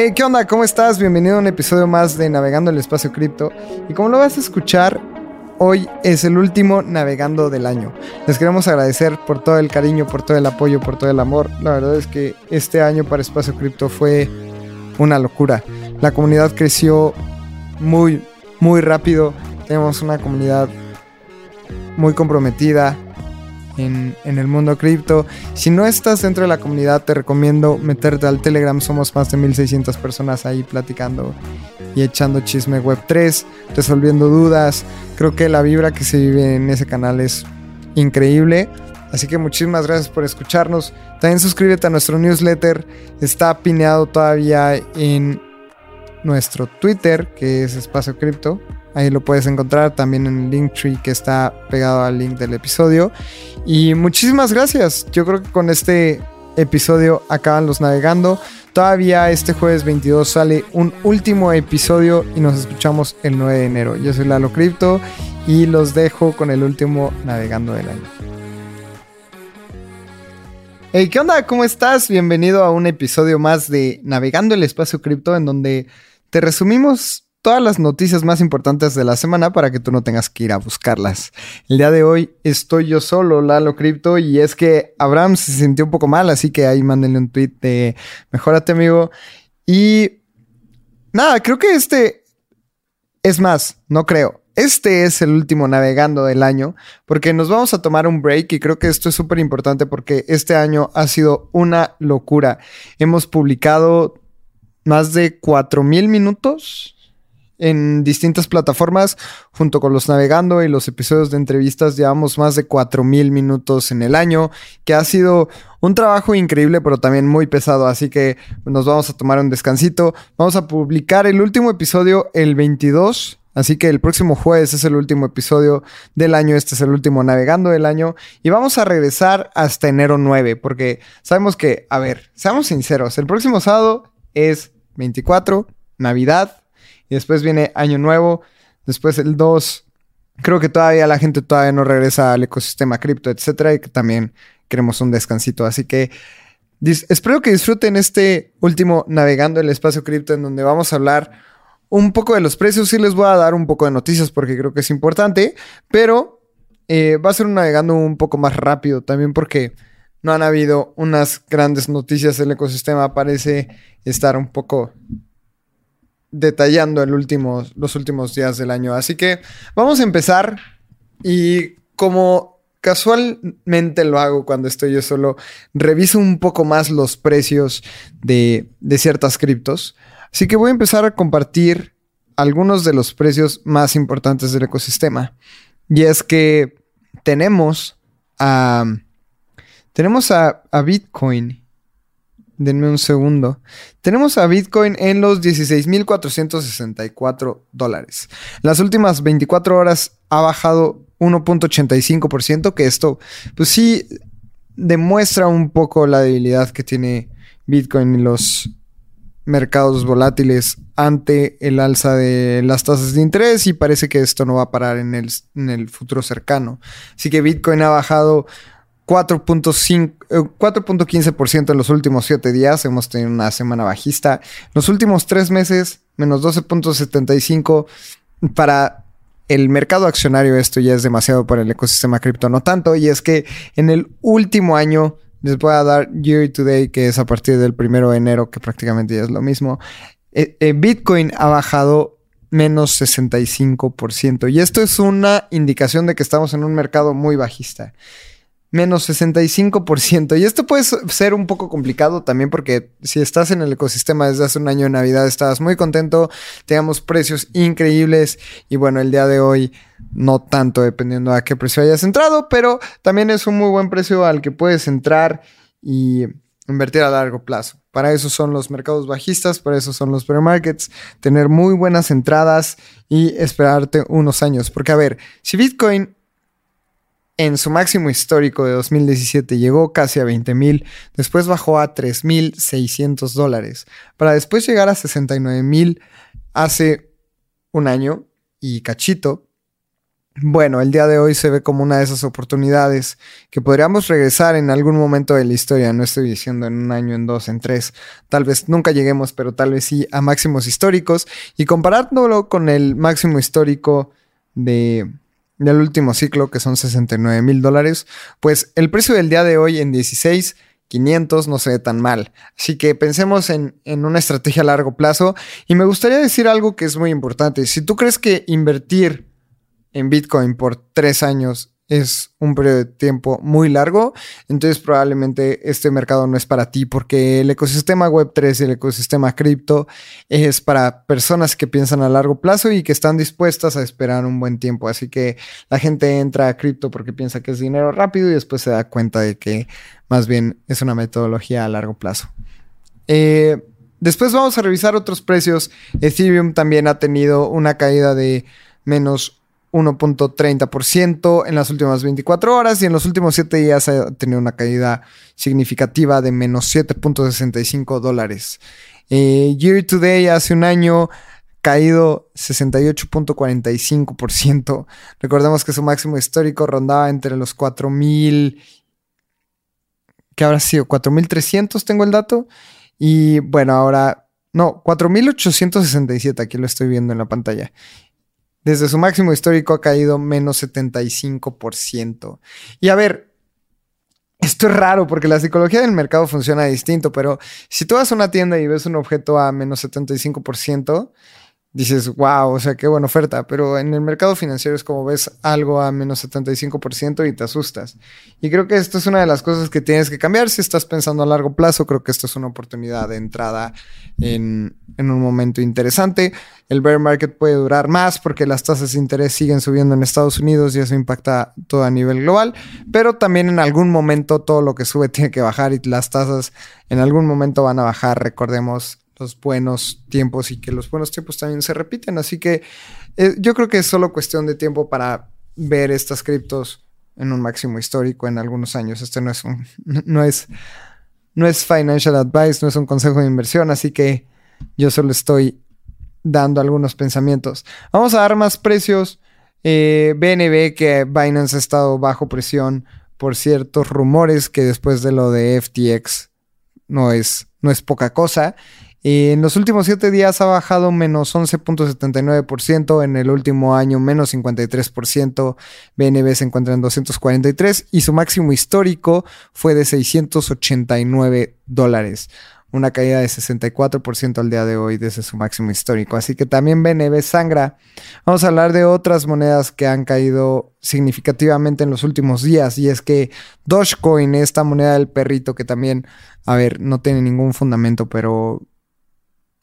Hey, ¿qué onda? ¿Cómo estás? Bienvenido a un episodio más de Navegando el Espacio Cripto. Y como lo vas a escuchar, hoy es el último Navegando del año. Les queremos agradecer por todo el cariño, por todo el apoyo, por todo el amor. La verdad es que este año para Espacio Cripto fue una locura. La comunidad creció muy, muy rápido. Tenemos una comunidad muy comprometida, en, el mundo cripto. Si no estás dentro de la comunidad, te recomiendo meterte al Telegram. Somos más de 1600 personas ahí platicando y echando chisme web 3, resolviendo dudas. Creo que la vibra que se vive en ese canal es increíble. Así que muchísimas gracias por escucharnos. También suscríbete a nuestro newsletter. Está pineado todavía en nuestro Twitter, que es Espacio Cripto. Ahí lo puedes encontrar también en el Linktree que está pegado al link del episodio. Y muchísimas gracias. Yo creo que con este episodio acaban los navegando. Todavía este jueves 22 sale un último episodio y nos escuchamos el 9 de enero. Yo soy Lalo Crypto y los dejo con el último navegando del año. Hey, ¿qué onda? ¿Cómo estás? Bienvenido a un episodio más de Navegando el Espacio Cripto en donde te resumimos todas las noticias más importantes de la semana para que tú no tengas que ir a buscarlas. El día de hoy estoy yo solo, Lalo Crypto, y es que Abraham se sintió un poco mal, así que ahí mándenle un tweet de mejorate, amigo. Y nada, creo que este es más, no creo. Este es el último navegando del año porque nos vamos a tomar un break y creo que esto es súper importante porque este año ha sido una locura. Hemos publicado más de 4.000 minutos en distintas plataformas, junto con los navegando y los episodios de entrevistas, llevamos más de 4.000 minutos en el año, que ha sido un trabajo increíble, pero también muy pesado, así que nos vamos a tomar un descansito. Vamos a publicar el último episodio el 22. Así que el próximo jueves es el último episodio del año, este es el último navegando del año y vamos a regresar hasta enero 9 porque sabemos que, a ver, seamos sinceros, el próximo sábado es 24, Navidad, y después viene Año Nuevo, después el 2. Creo que todavía la gente todavía no regresa al ecosistema cripto, etcétera, y que también queremos un descansito. Así que espero que disfruten este último navegando el espacio cripto en donde vamos a hablar un poco de los precios. Sí les voy a dar un poco de noticias porque creo que es importante, pero eh, va a ser un navegando un poco más rápido también porque no han habido unas grandes noticias. El ecosistema parece estar un poco detallando el los últimos días del año. Así que vamos a empezar y como casualmente lo hago cuando estoy yo solo, reviso un poco más los precios de, de ciertas criptos. Así que voy a empezar a compartir algunos de los precios más importantes del ecosistema. Y es que tenemos a, tenemos a, a Bitcoin Denme un segundo. Tenemos a Bitcoin en los 16.464 dólares. Las últimas 24 horas ha bajado 1.85%, que esto, pues sí, demuestra un poco la debilidad que tiene Bitcoin en los mercados volátiles ante el alza de las tasas de interés y parece que esto no va a parar en el, en el futuro cercano. Así que Bitcoin ha bajado 4.15% eh, en los últimos 7 días. Hemos tenido una semana bajista. Los últimos 3 meses, menos 12.75%. Para el mercado accionario esto ya es demasiado para el ecosistema cripto, no tanto. Y es que en el último año, les voy a dar year to day, que es a partir del primero de enero, que prácticamente ya es lo mismo. Eh, eh, Bitcoin ha bajado menos 65%. Y esto es una indicación de que estamos en un mercado muy bajista menos 65%. Y esto puede ser un poco complicado también porque si estás en el ecosistema desde hace un año de Navidad, estabas muy contento, teníamos precios increíbles y bueno, el día de hoy no tanto dependiendo a qué precio hayas entrado, pero también es un muy buen precio al que puedes entrar y invertir a largo plazo. Para eso son los mercados bajistas, para eso son los pre-markets, tener muy buenas entradas y esperarte unos años. Porque a ver, si Bitcoin en su máximo histórico de 2017 llegó casi a 20 mil, después bajó a 3.600 dólares, para después llegar a 69 mil hace un año y cachito. bueno, el día de hoy se ve como una de esas oportunidades que podríamos regresar en algún momento de la historia. No estoy diciendo en un año, en dos, en tres. Tal vez nunca lleguemos, pero tal vez sí a máximos históricos. Y comparándolo con el máximo histórico de, del último ciclo, que son 69 mil dólares, pues el precio del día de hoy en 16 500 no se ve tan mal. Así que pensemos en, en, una estrategia a largo plazo. Y me gustaría decir algo que es muy importante. Si tú crees que invertir en Bitcoin por tres años es un periodo de tiempo muy largo, entonces probablemente este mercado no es para ti porque el ecosistema Web3 y el ecosistema cripto es para personas que piensan a largo plazo y que están dispuestas a esperar un buen tiempo. Así que la gente entra a cripto porque piensa que es dinero rápido y después se da cuenta de que más bien es una metodología a largo plazo. Eh, después vamos a revisar otros precios. Ethereum también ha tenido una caída de menos 1.30% en las últimas 24 horas y en los últimos 7 días ha tenido una caída significativa de menos 7.65 dólares. Eh, year to day, hace un año, caído 68.45%. Recordemos que su máximo histórico rondaba entre los 4.000, ¿qué habrá sido? 4.300 tengo el dato. Y bueno, ahora, no, 4.867, aquí lo estoy viendo en la pantalla. Desde su máximo histórico ha caído menos 75%. Y a ver, esto es raro porque la psicología del mercado funciona distinto, pero si tú vas a una tienda y ves un objeto a menos 75%, dices, wow, o sea, qué buena oferta, pero en el mercado financiero es como ves algo a menos 75% y te asustas. Y creo que esto es una de las cosas que tienes que cambiar si estás pensando a largo plazo, creo que esto es una oportunidad de entrada en, en un momento interesante. El bear market puede durar más porque las tasas de interés siguen subiendo en Estados Unidos y eso impacta todo a nivel global, pero también en algún momento todo lo que sube tiene que bajar y las tasas en algún momento van a bajar, recordemos los buenos tiempos y que los buenos tiempos también se repiten. Así que eh, yo creo que es solo cuestión de tiempo para ver estas criptos en un máximo histórico en algunos años. Este no es un, no es, no es financial advice, no es un consejo de inversión, así que yo solo estoy dando algunos pensamientos. Vamos a dar más precios. Eh, BNB que Binance ha estado bajo presión por ciertos rumores que después de lo de FTX no es, no es poca cosa en los últimos 7 días ha bajado menos 11.79%, en el último año menos 53%, BNB se encuentra en 243 y su máximo histórico fue de 689 dólares, una caída de 64% al día de hoy desde su máximo histórico. Así que también BNB sangra. Vamos a hablar de otras monedas que han caído significativamente en los últimos días y es que Dogecoin, esta moneda del perrito que también, a ver, no tiene ningún fundamento, pero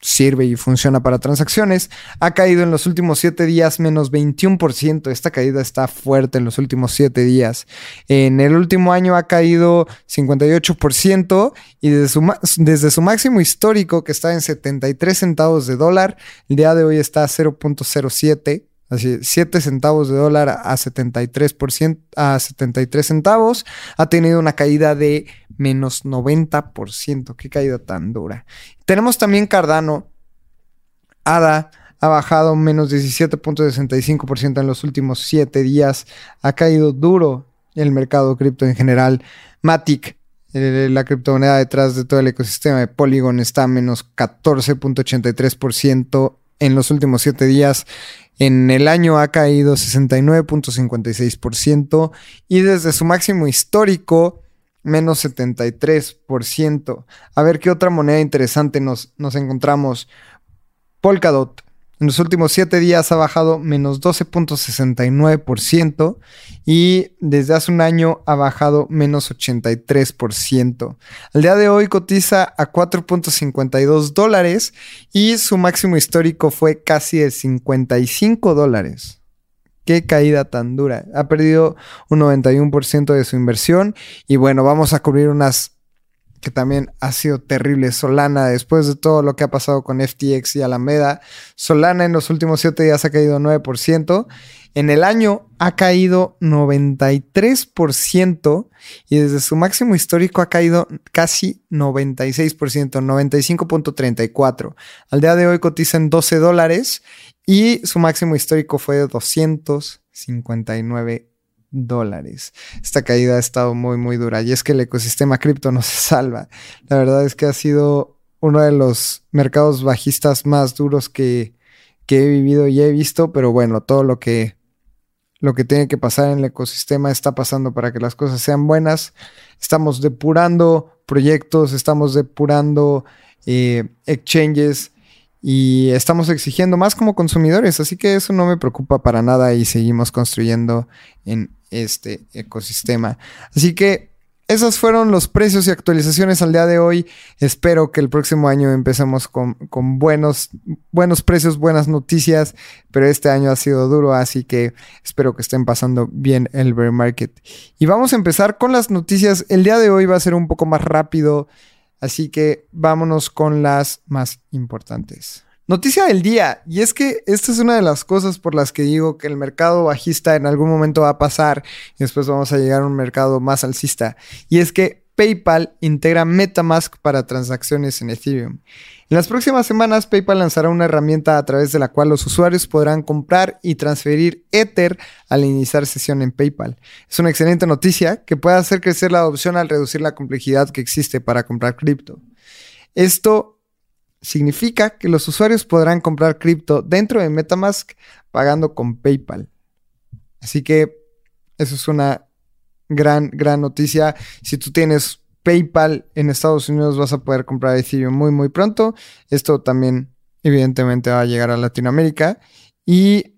sirve y funciona para transacciones, ha caído en los últimos 7 días menos 21%. Esta caída está fuerte en los últimos 7 días. En el último año ha caído 58% y desde su, desde su máximo histórico que está en 73 centavos de dólar, el día de hoy está a 0.07 Así, 7 centavos de dólar a 73%, a 73 centavos. Ha tenido una caída de menos 90%. Qué caída tan dura. Tenemos también Cardano. ADA ha bajado menos 17.65% en los últimos 7 días. Ha caído duro el mercado cripto en general. Matic, eh, la criptomoneda detrás de todo el ecosistema de Polygon, está a menos 14.83% en los últimos 7 días. En el año ha caído 69.56% y desde su máximo histórico menos 73%. A ver qué otra moneda interesante nos, nos encontramos. Polkadot en los últimos 7 días ha bajado menos 12.69% y desde hace un año ha bajado menos 83%. Al día de hoy cotiza a 4.52 dólares y su máximo histórico fue casi de 55 dólares. Qué caída tan dura. Ha perdido un 91% de su inversión y bueno, vamos a cubrir unas que también ha sido terrible. Solana, después de todo lo que ha pasado con FTX y Alameda, Solana en los últimos 7 días ha caído 9%. En el año ha caído 93% y desde su máximo histórico ha caído casi 96%, 95.34. Al día de hoy cotiza en 12 dólares y su máximo histórico fue de 200 59 dólares. Esta caída ha estado muy, muy dura y es que el ecosistema cripto no se salva. La verdad es que ha sido uno de los mercados bajistas más duros que, que he vivido y he visto, pero bueno, todo lo que, lo que tiene que pasar en el ecosistema está pasando para que las cosas sean buenas. Estamos depurando proyectos, estamos depurando eh, exchanges y estamos exigiendo más como consumidores, así que eso no me preocupa para nada y seguimos construyendo en este ecosistema. Así que esos fueron los precios y actualizaciones al día de hoy. Espero que el próximo año empecemos con, buenos, buenos precios, buenas noticias, pero este año ha sido duro, así que espero que estén pasando bien el bear market. Y vamos a empezar con las noticias. El día de hoy va a ser un poco más rápido, así que vámonos con las más importantes. Noticia del día, y es que esta es una de las cosas por las que digo que el mercado bajista en algún momento va a pasar y después vamos a llegar a un mercado más alcista, y es que PayPal integra MetaMask para transacciones en Ethereum. En las próximas semanas, PayPal lanzará una herramienta a través de la cual los usuarios podrán comprar y transferir Ether al iniciar sesión en PayPal. Es una excelente noticia que puede hacer crecer la adopción al reducir la complejidad que existe para comprar cripto. Esto significa que los usuarios podrán comprar cripto dentro de Metamask pagando con PayPal. Así que eso es una gran, gran noticia. Si tú tienes PayPal en Estados Unidos vas a poder comprar Ethereum muy, muy pronto. Esto también evidentemente va a llegar a Latinoamérica. Y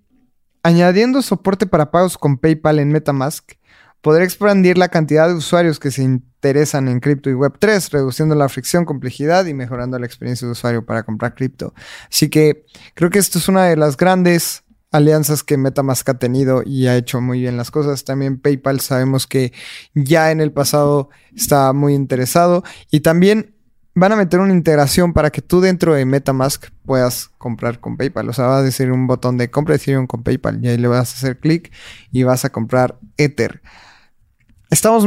añadiendo soporte para pagos con PayPal en Metamask, podrá expandir la cantidad de usuarios que se interesan en cripto y Web3, reduciendo la fricción, complejidad y mejorando la experiencia de usuario para comprar cripto. Así que creo que esto es una de las grandes alianzas que MetaMask ha tenido y ha hecho muy bien las cosas. También PayPal sabemos que ya en el pasado está muy interesado y también van a meter una integración para que tú dentro de MetaMask puedas comprar con PayPal. O sea, va a decir un botón de compra Ethereum con PayPal y ahí le vas a hacer clic y vas a comprar Ether. Estamos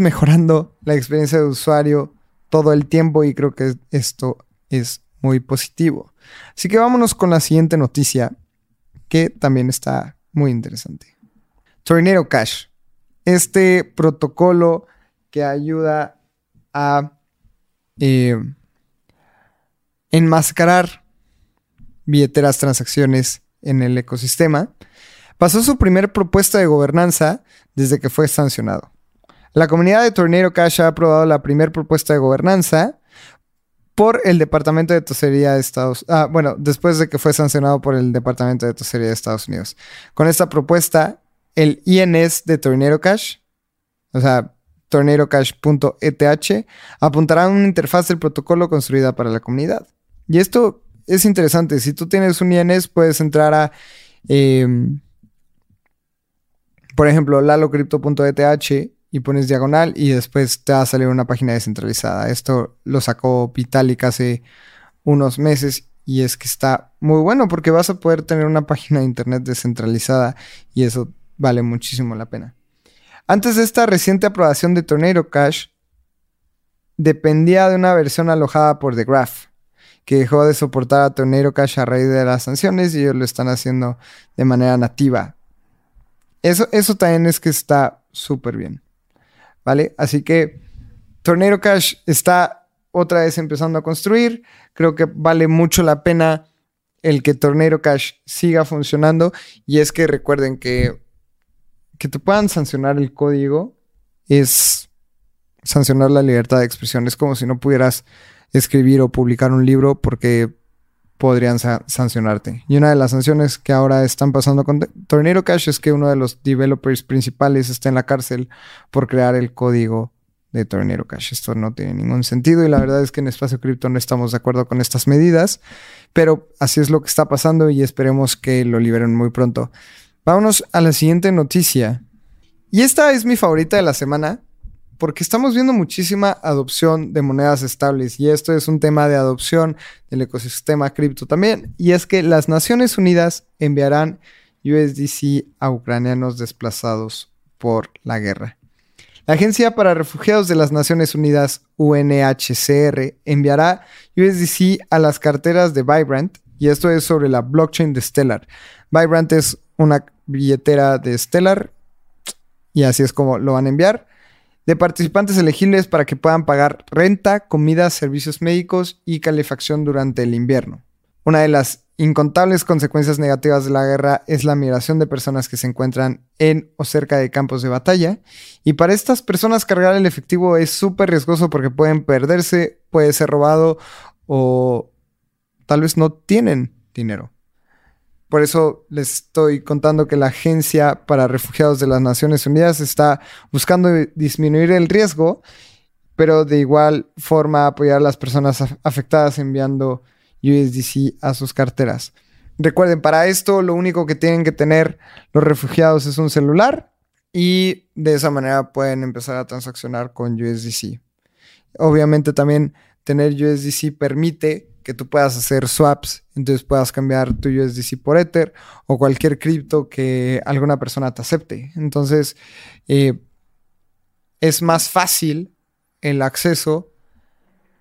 mejorando la experiencia de usuario todo el tiempo y creo que esto es muy positivo. Así que vámonos con la siguiente noticia que también está muy interesante. Tornado Cash. Este protocolo que ayuda a eh, enmascarar billeteras transacciones en el ecosistema pasó su primer propuesta de gobernanza desde que fue sancionado. La comunidad de Tornado Cash ha aprobado la primera propuesta de gobernanza por el Departamento de Tosería de Estados Unidos. Ah, bueno, después de que fue sancionado por el Departamento de Tosería de Estados Unidos. Con esta propuesta, el INS de Tornado Cash, o sea, tornadocash.eth, apuntará a una interfaz del protocolo construida para la comunidad. Y esto es interesante. Si tú tienes un INS, puedes entrar a em, por ejemplo, lalocrypto.eth y pones diagonal y después te va a salir una página descentralizada. Esto lo sacó Vitalik hace unos meses y es que está muy bueno porque vas a poder tener una página de internet descentralizada y eso vale muchísimo la pena. Antes de esta reciente aprobación de Tornado Cash, dependía de una versión alojada por The Graph, que dejó de soportar a Tornado Cash a raíz de las sanciones y ellos lo están haciendo de manera nativa. Eso, eso también es que está súper bien. ¿Vale? Así que Tornado Cash está otra vez empezando a construir. Creo que vale mucho la pena el que Tornado Cash siga funcionando. Y es que recuerden que que te puedan sancionar el código es sancionar la libertad de expresión. Es como si no pudieras escribir o publicar un libro porque podrían sancionarte. Y una de las sanciones que ahora están pasando con Tornado Cash es que uno de los developers principales está en la cárcel por crear el código de Tornado Cash. Esto no tiene ningún sentido y la verdad es que en Espacio Cripto no estamos de acuerdo con estas medidas, pero así es lo que está pasando y esperemos que lo liberen muy pronto. Vámonos a la siguiente noticia. Y esta es mi favorita de la semana porque estamos viendo muchísima adopción de monedas estables y esto es un tema de adopción del ecosistema cripto también. Y es que las Naciones Unidas enviarán USDC a ucranianos desplazados por la guerra. La Agencia para Refugiados de las Naciones Unidas, UNHCR, enviará USDC a las carteras de Vibrant y esto es sobre la blockchain de Stellar. Vibrant es una billetera de Stellar y así es como lo van a enviar. De participantes elegibles para que puedan pagar renta, comida, servicios médicos y calefacción durante el invierno. Una de las incontables consecuencias negativas de la guerra es la migración de personas que se encuentran en o cerca de campos de batalla. Y para estas personas cargar el efectivo es súper riesgoso porque pueden perderse, puede ser robado o tal vez no tienen dinero. Por eso les estoy contando que la Agencia para Refugiados de las Naciones Unidas está buscando disminuir el riesgo, pero de igual forma apoyar a las personas afectadas enviando USDC a sus carteras. Recuerden, para esto lo único que tienen que tener los refugiados es un celular y de esa manera pueden empezar a transaccionar con USDC. Obviamente también tener USDC permite que tú puedas hacer swaps, entonces puedas cambiar tu USDC por Ether o cualquier cripto que alguna persona te acepte. Entonces, eh, es más fácil el acceso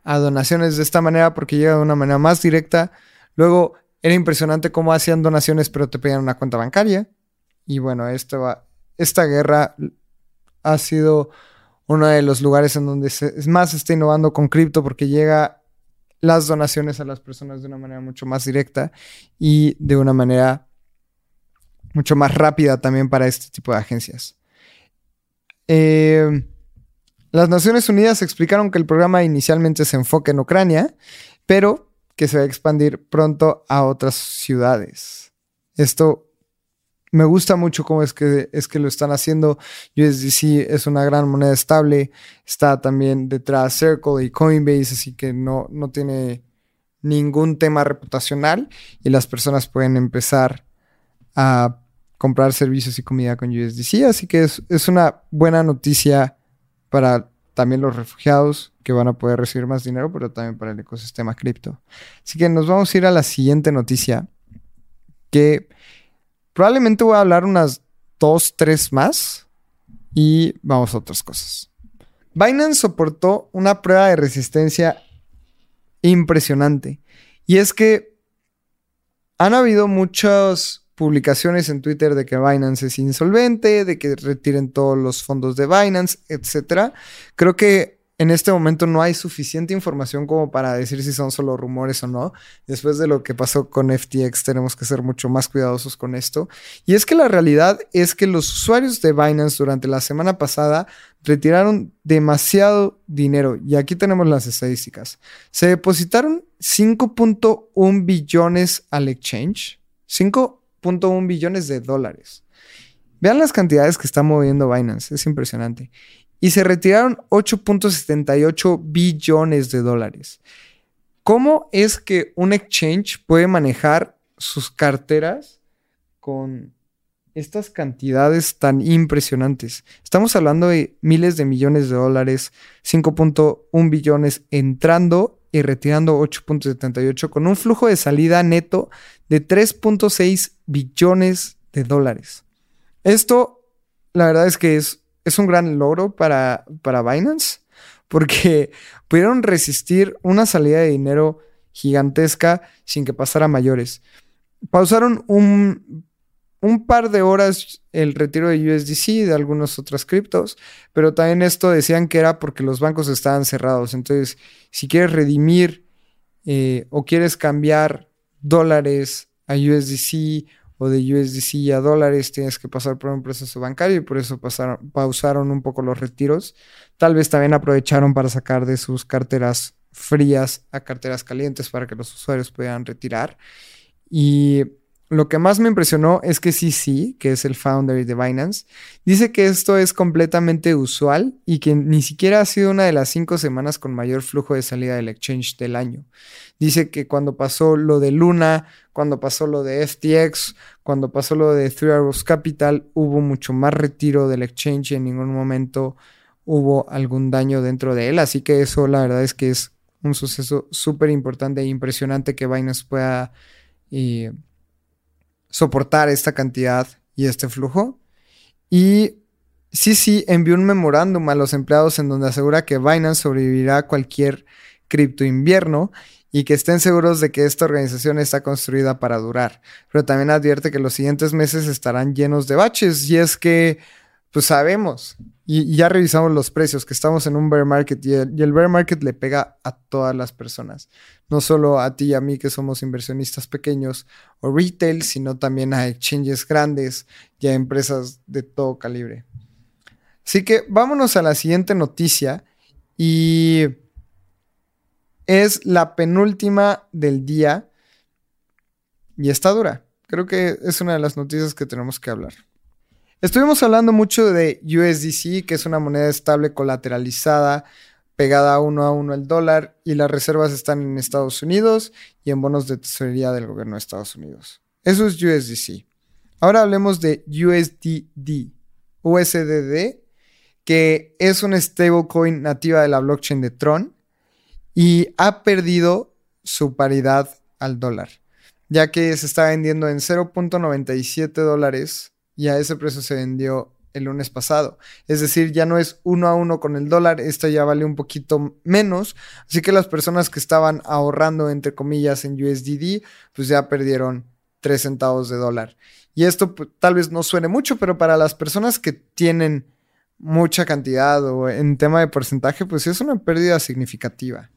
a donaciones de esta manera porque llega de una manera más directa. Luego, era impresionante cómo hacían donaciones, pero te pedían una cuenta bancaria. Y bueno, esta, guerra ha sido uno de los lugares en donde se, más se está innovando con cripto porque llega las donaciones a las personas de una manera mucho más directa y de una manera mucho más rápida también para este tipo de agencias. Eh, las Naciones Unidas explicaron que el programa inicialmente se enfoca en Ucrania, pero que se va a expandir pronto a otras ciudades. Esto me gusta mucho cómo es que, es que lo están haciendo. USDC es una gran moneda estable. Está también detrás Circle y Coinbase, así que no, no tiene ningún tema reputacional y las personas pueden empezar a comprar servicios y comida con USDC. Así que es, es una buena noticia para también los refugiados que van a poder recibir más dinero, pero también para el ecosistema cripto. Así que nos vamos a ir a la siguiente noticia que Probablemente voy a hablar unas dos, tres más y vamos a otras cosas. Binance soportó una prueba de resistencia impresionante. Y es que han habido muchas publicaciones en Twitter de que Binance es insolvente, de que retiren todos los fondos de Binance, etc. Creo que en este momento no hay suficiente información como para decir si son solo rumores o no. Después de lo que pasó con FTX tenemos que ser mucho más cuidadosos con esto. Y es que la realidad es que los usuarios de Binance durante la semana pasada retiraron demasiado dinero. Y aquí tenemos las estadísticas. Se depositaron 5.1 billones al exchange. 5.1 billones de dólares. Vean las cantidades que está moviendo Binance. Es impresionante y se retiraron 8.78 billones de dólares. ¿Cómo es que un exchange puede manejar sus carteras con estas cantidades tan impresionantes? Estamos hablando de miles de millones de dólares, 5.1 billones entrando y retirando 8.78 con un flujo de salida neto de 3.6 billones de dólares. Esto, la verdad es que es es un gran logro para, para Binance porque pudieron resistir una salida de dinero gigantesca sin que pasara mayores. Pausaron un, un par de horas el retiro de USDC y de algunas otras criptos, pero también esto decían que era porque los bancos estaban cerrados. Entonces, si quieres redimir eh, o quieres cambiar dólares a USDC o de USDC a dólares, tienes que pasar por un proceso bancario y por eso pasaron, pausaron un poco los retiros. Tal vez también aprovecharon para sacar de sus carteras frías a carteras calientes para que los usuarios puedan retirar. Y lo que más me impresionó es que CC, que es el founder de Binance, dice que esto es completamente usual y que ni siquiera ha sido una de las cinco semanas con mayor flujo de salida del exchange del año. Dice que cuando pasó lo de Luna, cuando pasó lo de FTX, cuando pasó lo de Three Arrows Capital, hubo mucho más retiro del exchange y en ningún momento hubo algún daño dentro de él. Así que eso la verdad es que es un suceso súper importante e impresionante que Binance pueda... Eh, soportar esta cantidad y este flujo. Y sí, sí, envió un memorándum a los empleados en donde asegura que Binance sobrevivirá a cualquier cripto invierno y que estén seguros de que esta organización está construida para durar. Pero también advierte que los siguientes meses estarán llenos de baches y es que, pues sabemos, y, ya revisamos los precios, que estamos en un bear market y el, y el, bear market le pega a todas las personas, no solo a ti y a mí que somos inversionistas pequeños o retail, sino también a exchanges grandes y a empresas de todo calibre. Así que vámonos a la siguiente noticia y es la penúltima del día y está dura. Creo que es una de las noticias que tenemos que hablar. Estuvimos hablando mucho de USDC, que es una moneda estable colateralizada, pegada uno a uno al dólar, y las reservas están en Estados Unidos y en bonos de tesorería del gobierno de Estados Unidos. Eso es USDC. Ahora hablemos de USDD, USDD, que es una stablecoin nativa de la blockchain de Tron y ha perdido su paridad al dólar, ya que se está vendiendo en 0.97 dólares y a ese precio se vendió el lunes pasado. Es decir, ya no es uno a uno con el dólar, esta ya vale un poquito menos, así que las personas que estaban ahorrando entre comillas en USDD, pues ya perdieron 3 centavos de dólar. Y esto pues, tal vez no suene mucho, pero para las personas que tienen mucha cantidad o en tema de porcentaje, pues es una pérdida significativa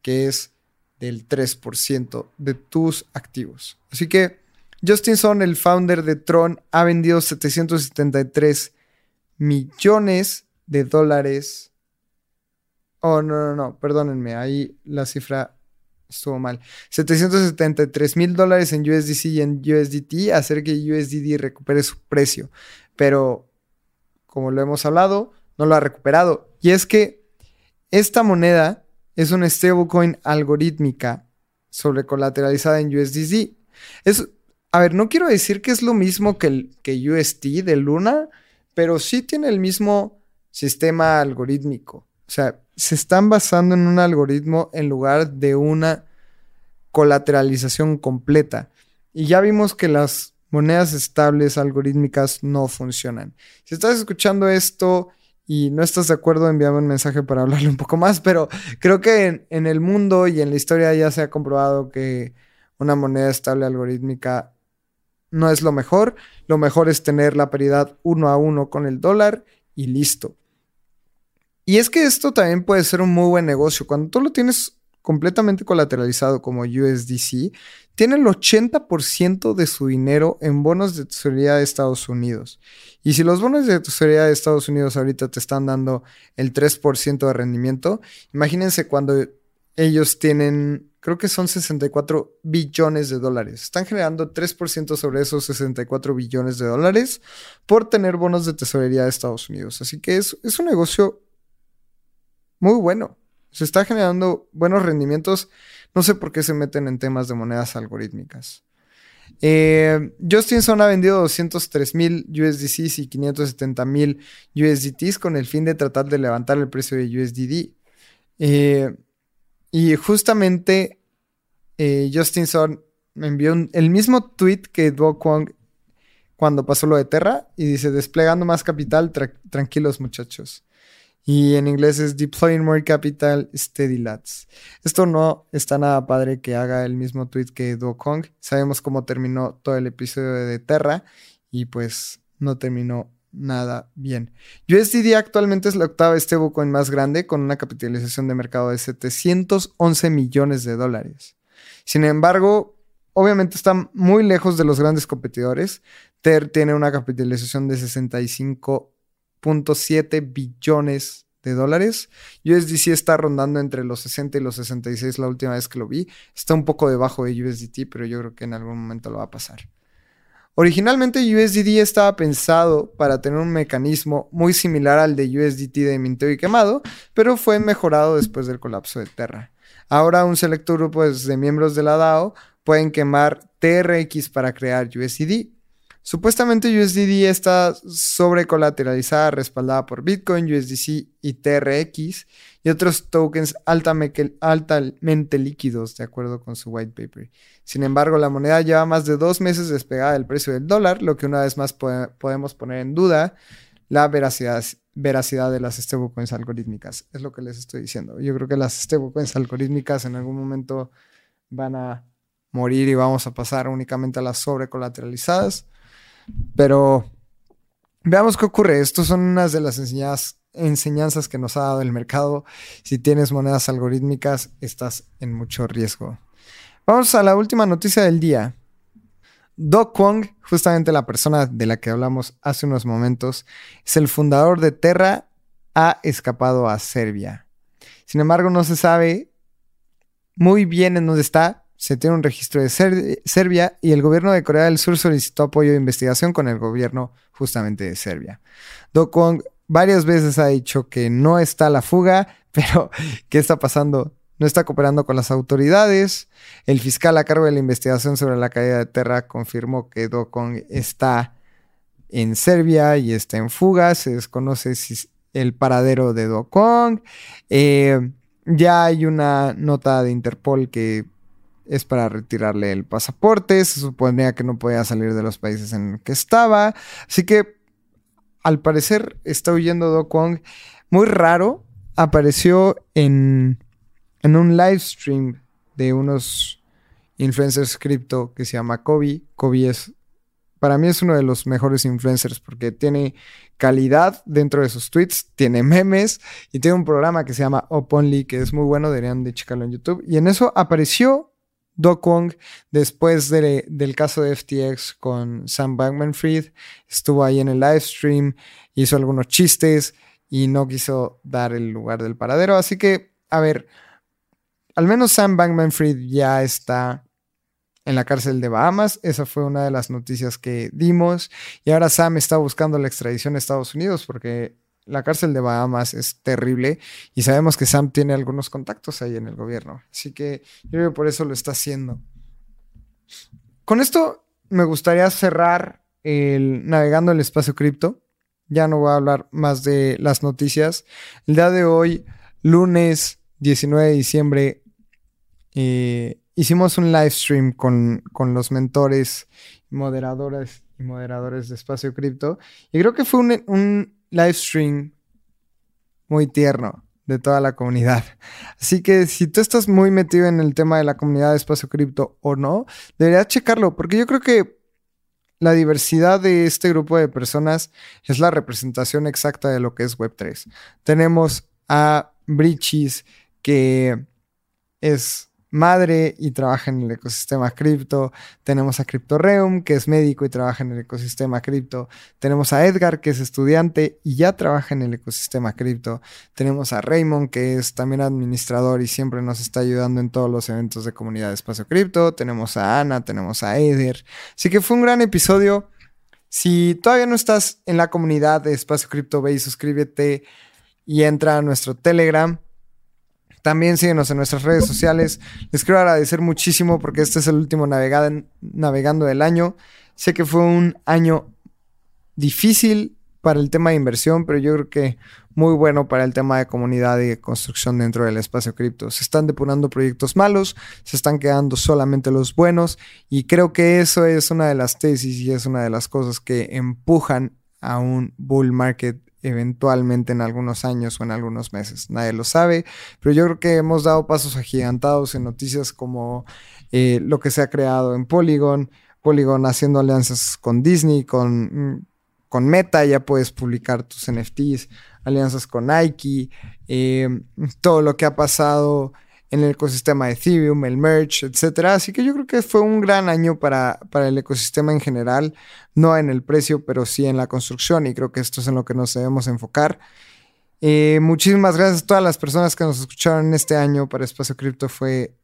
que es del 3% de tus activos. Así que Justin Son, el founder de Tron, ha vendido 773 millones de dólares. Oh, no, no, no, perdónenme, ahí la cifra estuvo mal. 773 mil dólares en USDC y en USDT, hacer que USDT recupere su precio. Pero, como lo hemos hablado, no lo ha recuperado. Y es que esta moneda es una stablecoin algorítmica sobre colateralizada en USDC. Es, a ver, no quiero decir que es lo mismo que, el, que UST de Luna, pero sí tiene el mismo sistema algorítmico. O sea, se están basando en un algoritmo en lugar de una colateralización completa. Y ya vimos que las monedas estables algorítmicas no funcionan. Si estás escuchando esto y no estás de acuerdo, envíame un mensaje para hablarle un poco más, pero creo que en, el mundo y en la historia ya se ha comprobado que una moneda estable algorítmica no es lo mejor. Lo mejor es tener la paridad uno a uno con el dólar y listo. Y es que esto también puede ser un muy buen negocio. Cuando tú lo tienes completamente colateralizado como USDC, tiene el 80% de su dinero en bonos de tesorería de Estados Unidos. Y si los bonos de tesorería de Estados Unidos ahorita te están dando el 3% de rendimiento, imagínense cuando ellos tienen, creo que son 64 billones de dólares. Están generando 3% sobre esos 64 billones de dólares por tener bonos de tesorería de Estados Unidos. Así que es, es un negocio muy bueno se está generando buenos rendimientos. No sé por qué se meten en temas de monedas algorítmicas. Eh, Justin Son ha vendido 203 mil USDCs y 570 mil USDTs con el fin de tratar de levantar el precio de USDD. Eh, y justamente eh, Justin Son me envió el mismo tweet que Do Kwong cuando pasó lo de Terra y dice desplegando más capital, tranquilos muchachos. Y en inglés es Deploying More Capital Steady Lads. Esto no está nada padre que haga el mismo tweet que Do Kong. Sabemos cómo terminó todo el episodio de Terra y pues no terminó nada bien. USDD actualmente es la octava stablecoin más grande con una capitalización de mercado de 711 millones de dólares. Sin embargo, obviamente está muy lejos de los grandes competidores. TER tiene una capitalización de 65 .7 billones de dólares. USDC está rondando entre los 60 y los 66 la última vez que lo vi. Está un poco debajo de USDT, pero yo creo que en algún momento lo va a pasar. Originalmente USDD estaba pensado para tener un mecanismo muy similar al de USDT de minteo y quemado, pero fue mejorado después del colapso de Terra. Ahora un selecto grupo de miembros de la DAO pueden quemar TRX para crear USDD Supuestamente USDD está sobrecolateralizada, respaldada por Bitcoin, USDC y TRX y otros tokens altamente líquidos, de acuerdo con su white paper. Sin embargo, la moneda lleva más de dos meses despegada del precio del dólar, lo que una vez más podemos poner en duda la veracidad, veracidad de las stablecoins algorítmicas. Es lo que les estoy diciendo. Yo creo que las stablecoins algorítmicas en algún momento van a morir y vamos a pasar únicamente a las sobrecolateralizadas. Pero veamos qué ocurre. Estas son unas de las enseñanzas, enseñanzas que nos ha dado el mercado. Si tienes monedas algorítmicas, estás en mucho riesgo. Vamos a la última noticia del día. Do Kwon, justamente la persona de la que hablamos hace unos momentos, es el fundador de Terra, ha escapado a Serbia. Sin embargo, no se sabe muy bien en dónde está. Se tiene un registro de Serbia y el gobierno de Corea del Sur solicitó apoyo de investigación con el gobierno justamente de Serbia. Do Kwon varias veces ha dicho que no está la fuga, pero ¿qué está pasando? No está cooperando con las autoridades. El fiscal a cargo de la investigación sobre la caída de Terra confirmó que Dokong está en Serbia y está en fuga. Se desconoce si el paradero de Dokong. Eh, ya hay una nota de Interpol que es para retirarle el pasaporte. Se suponía que no podía salir de los países en los que estaba. Así que al parecer está huyendo Do Muy raro. Apareció en en un live stream de unos influencers cripto que se llama Kobe. Kobe es, para mí es uno de los mejores influencers porque tiene calidad dentro de sus tweets, tiene memes y tiene un programa que se llama Openly que es muy bueno, deberían de checarlo en YouTube. Y en eso apareció Do Kwon después del caso de FTX con Sam Bankman-Fried. Estuvo ahí en el live stream, hizo algunos chistes y no quiso dar el lugar del paradero. Así que, a ver, al menos Sam Bankman Fried ya está en la cárcel de Bahamas. Esa fue una de las noticias que dimos. Y ahora Sam está buscando la extradición a Estados Unidos porque la cárcel de Bahamas es terrible y sabemos que Sam tiene algunos contactos ahí en el gobierno. Así que yo creo que por eso lo está haciendo. Con esto me gustaría cerrar el navegando el espacio cripto. Ya no voy a hablar más de las noticias. El día de hoy, lunes 19 de diciembre, eh, hicimos un live stream con, los mentores, moderadores y moderadores de Espacio Cripto. Y creo que fue un, un live stream muy tierno de toda la comunidad. Así que si tú estás muy metido en el tema de la comunidad de Espacio Cripto o no, deberías checarlo, porque yo creo que la diversidad de este grupo de personas es la representación exacta de lo que es Web3. Tenemos a Brichis, que es madre y trabaja en el ecosistema cripto. Tenemos a CryptoReum, que es médico y trabaja en el ecosistema cripto. Tenemos a Edgar, que es estudiante y ya trabaja en el ecosistema cripto. Tenemos a Raymond, que es también administrador y siempre nos está ayudando en todos los eventos de comunidad de espacio cripto. Tenemos a Ana, tenemos a Eder. Así que fue un gran episodio. Si todavía no estás en la comunidad de espacio cripto, ve y suscríbete y entra a nuestro Telegram. También síguenos en nuestras redes sociales. Les quiero agradecer muchísimo porque este es el último navegando del año. Sé que fue un año difícil para el tema de inversión, pero yo creo que muy bueno para el tema de comunidad y de construcción dentro del espacio cripto. Se están depurando proyectos malos, se están quedando solamente los buenos y creo que eso es una de las tesis y es una de las cosas que empujan a un bull market eventualmente en algunos años o en algunos meses. Nadie lo sabe, pero yo creo que hemos dado pasos agigantados en noticias como eh, lo que se ha creado en Polygon, Polygon haciendo alianzas con Disney, con, mm, con Meta, ya puedes publicar tus NFTs, alianzas con Nike, eh, todo lo que ha pasado en el ecosistema de Ethereum, el merch, etcétera. Así que yo creo que fue un gran año para, para, el ecosistema en general, no en el precio, pero sí en la construcción, y creo que esto es en lo que nos debemos enfocar. Eh, muchísimas gracias a todas las personas que nos escucharon este año para Espacio Cripto. Fue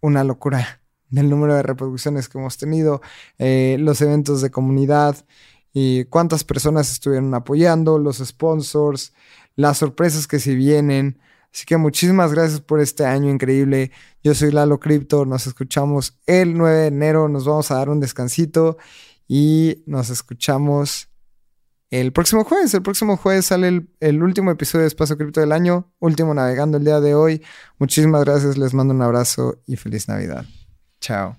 una locura del número de reproducciones que hemos tenido, eh, los eventos de comunidad, y cuántas personas estuvieron apoyando, los sponsors, las sorpresas que se vienen. Así que muchísimas gracias por este año increíble. Yo soy Lalo Crypto. Nos escuchamos el 9 de enero. Nos vamos a dar un descansito y nos escuchamos el próximo jueves. El próximo jueves sale el, el último episodio de Espacio Cripto del año. Último navegando el día de hoy. Muchísimas gracias. Les mando un abrazo y feliz Navidad. Chao.